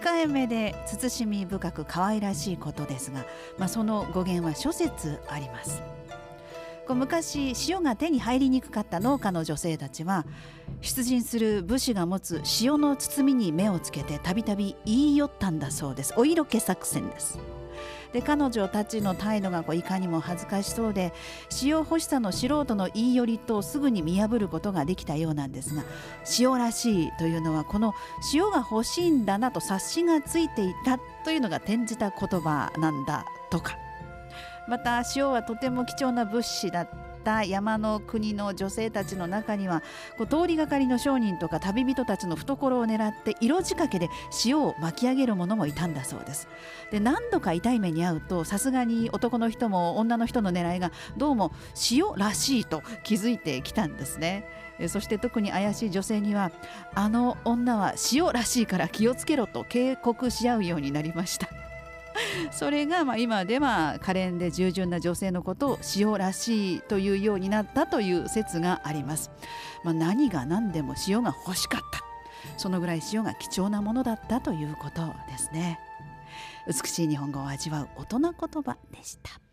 控えめで慎み深く可愛らしいことですが、まあ、その語源は諸説あります。こう昔塩が手に入りにくかった農家の女性たちは出陣する武士が持つ塩の包みに目をつけてたびたび言い寄ったんだそうです。お色気作戦です。で彼女たちの態度がこういかにも恥ずかしそうで塩欲しさの素人の言い寄りとすぐに見破ることができたようなんですが塩らしいというのはこの塩が欲しいんだなと察しがついていたというのが転じた言葉なんだとか。また塩はとても貴重な物資だた山の国の女性たちの中にはこう通りがかりの商人とか旅人たちの懐を狙って色仕掛けで塩を巻き上げる者もいたんだそうです。で何度か痛い目に遭うとさすがに男の人も女の人の狙いがどうも塩らしいと気づいてきたんですね。そして特に怪しい女性にはあの女は塩らしいから気をつけろと警告し合うようになりました。それがまあ今では可憐で従順な女性のことを塩らしいというようになったという説があります。まあ、何が何でも塩が欲しかったそのぐらい塩が貴重なものだったということですね。美しい日本語を味わう大人言葉でした。